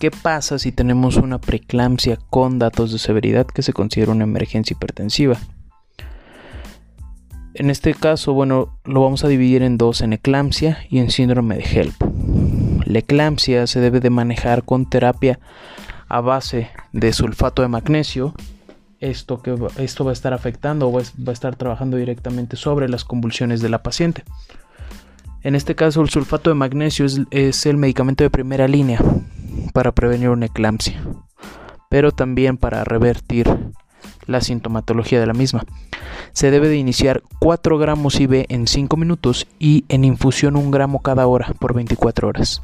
¿Qué pasa si tenemos una preeclampsia con datos de severidad que se considera una emergencia hipertensiva? En este caso, bueno, lo vamos a dividir en dos, en eclampsia y en síndrome de HELP. La eclampsia se debe de manejar con terapia a base de sulfato de magnesio. Esto, que, esto va a estar afectando o va a estar trabajando directamente sobre las convulsiones de la paciente. En este caso, el sulfato de magnesio es, es el medicamento de primera línea para prevenir una eclampsia, pero también para revertir la sintomatología de la misma. Se debe de iniciar 4 gramos IV en 5 minutos y en infusión 1 gramo cada hora por 24 horas.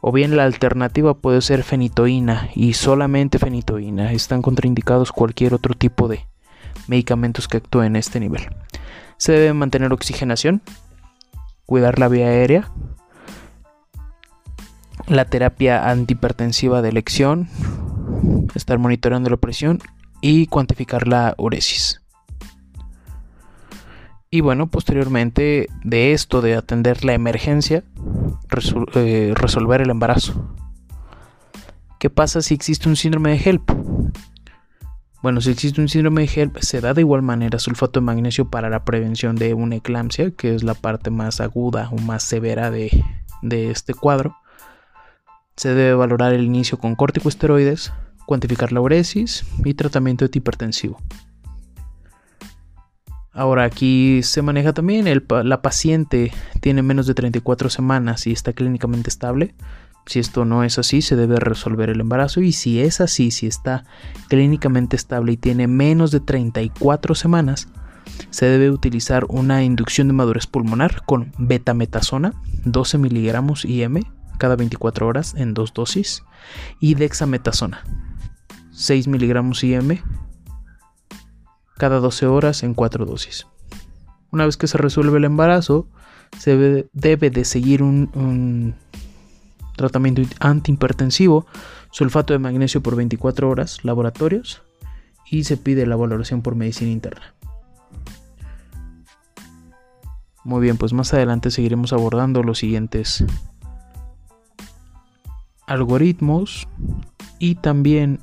O bien la alternativa puede ser fenitoína y solamente fenitoína. Están contraindicados cualquier otro tipo de medicamentos que actúen en este nivel. Se debe mantener oxigenación, cuidar la vía aérea, la terapia antihipertensiva de elección, estar monitoreando la presión y cuantificar la uresis. Y bueno, posteriormente de esto de atender la emergencia, eh, resolver el embarazo. ¿Qué pasa si existe un síndrome de HELP? Bueno, si existe un síndrome de HELP, se da de igual manera sulfato de magnesio para la prevención de una eclampsia, que es la parte más aguda o más severa de, de este cuadro. Se debe valorar el inicio con corticosteroides, cuantificar la uresis y tratamiento hipertensivo. Ahora aquí se maneja también el, la paciente tiene menos de 34 semanas y está clínicamente estable. Si esto no es así, se debe resolver el embarazo y si es así, si está clínicamente estable y tiene menos de 34 semanas, se debe utilizar una inducción de madurez pulmonar con betametasona, 12 miligramos IM cada 24 horas en dos dosis y dexametasona 6 miligramos IM cada 12 horas en 4 dosis. Una vez que se resuelve el embarazo, se debe, de seguir un, un tratamiento antihipertensivo, sulfato de magnesio por 24 horas, laboratorios, y se pide la valoración por medicina interna. Muy bien, pues más adelante seguiremos abordando los siguientes algoritmos y también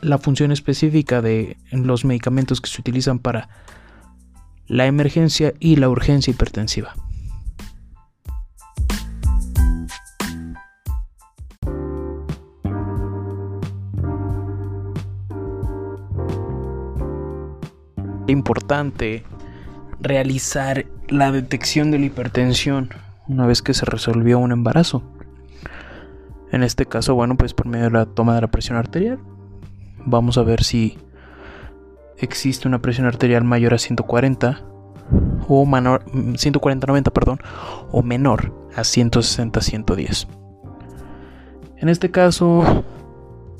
la función específica de los medicamentos que se utilizan para la emergencia y la urgencia hipertensiva. importante realizar la detección de la hipertensión una vez que se resolvió un embarazo. En este caso, bueno, pues por medio de la toma de la presión arterial, vamos a ver si existe una presión arterial mayor a 140 o menor 140-90, perdón, o menor a 160-110. En este caso,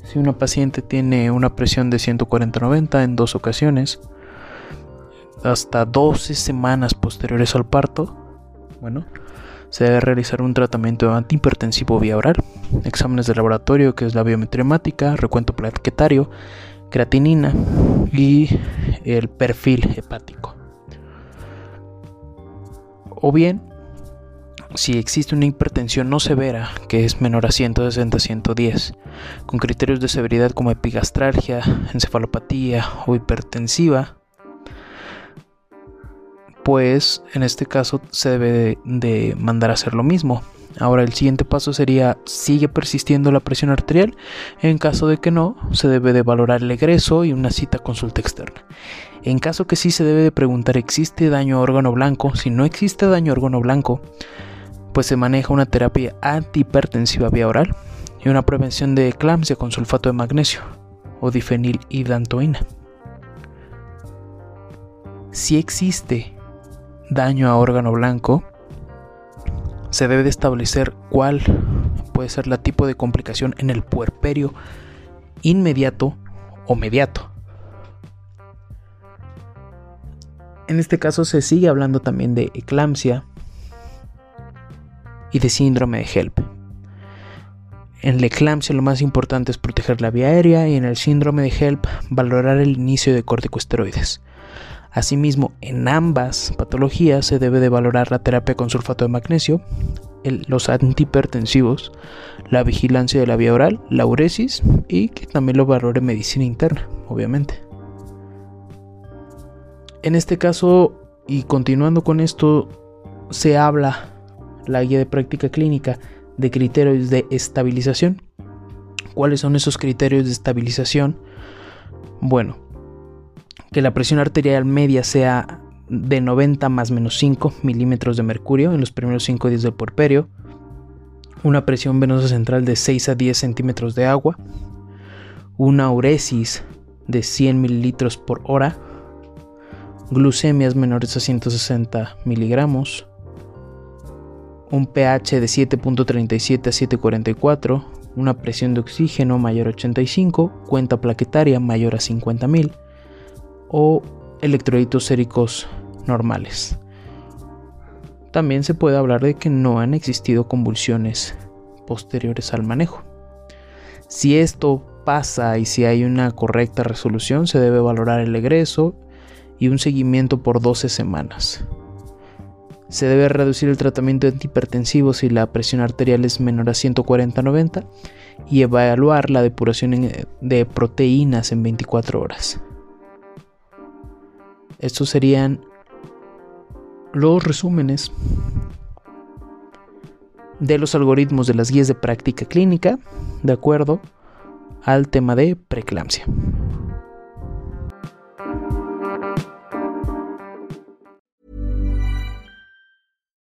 si una paciente tiene una presión de 140-90 en dos ocasiones, hasta 12 semanas posteriores al parto, bueno, Se debe realizar un tratamiento antihipertensivo vía oral, exámenes de laboratorio que es la biometría hemática, recuento plaquetario, creatinina y el perfil hepático. O bien, si existe una hipertensión no severa, que es menor a 160-110, con criterios de severidad como epigastralgia, encefalopatía o hipertensiva, pues en este caso se debe de mandar a hacer lo mismo. Ahora el siguiente paso sería, ¿sigue persistiendo la presión arterial? En caso de que no, se debe de valorar el egreso y una cita consulta externa. En caso que sí, se debe de preguntar, ¿existe daño a órgano blanco? Si no existe daño a órgano blanco, pues se maneja una terapia antihipertensiva vía oral y una prevención de eclampsia con sulfato de magnesio o difenilhidantoína. Si existe daño a órgano blanco, se debe de establecer cuál puede ser la tipo de complicación en el puerperio inmediato o mediato. En este caso se sigue hablando también de eclampsia y de síndrome de HELP. En la eclampsia lo más importante es proteger la vía aérea y en el síndrome de HELP valorar el inicio de corticosteroides. Asimismo, en ambas patologías se debe de valorar la terapia con sulfato de magnesio, los antihipertensivos, la vigilancia de la vía oral, la uresis y que también lo valore medicina interna, obviamente. En este caso, y continuando con esto, se habla la guía de práctica clínica de criterios de estabilización. ¿Cuáles son esos criterios de estabilización? Bueno, que la presión arterial media sea de 90 más menos 5 milímetros de mercurio en los primeros 5 días del puerperio, una presión venosa central de 6 a 10 centímetros de agua, una uresis de 100 mililitros por hora, glucemias menores a 160 miligramos, un pH de 7.37 a 7.44, una presión de oxígeno mayor a 85, cuenta plaquetaria mayor a 50.000, o electrolitos séricos normales. También se puede hablar de que no han existido convulsiones posteriores al manejo. Si esto pasa y si hay una correcta resolución, se debe valorar el egreso y un seguimiento por 12 semanas. Se debe reducir el tratamiento antihipertensivo si la presión arterial es menor a 140-90 y evaluar la depuración de proteínas en 24 horas. Estos serían los resúmenes de los algoritmos de las guías de práctica clínica de acuerdo al tema de preeclampsia.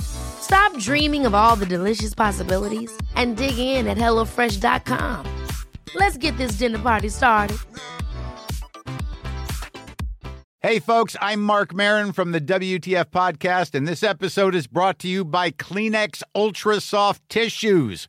Stop dreaming of all the delicious possibilities and dig in at HelloFresh.com. Let's get this dinner party started. Hey, folks, I'm Mark Marin from the WTF Podcast, and this episode is brought to you by Kleenex Ultra Soft Tissues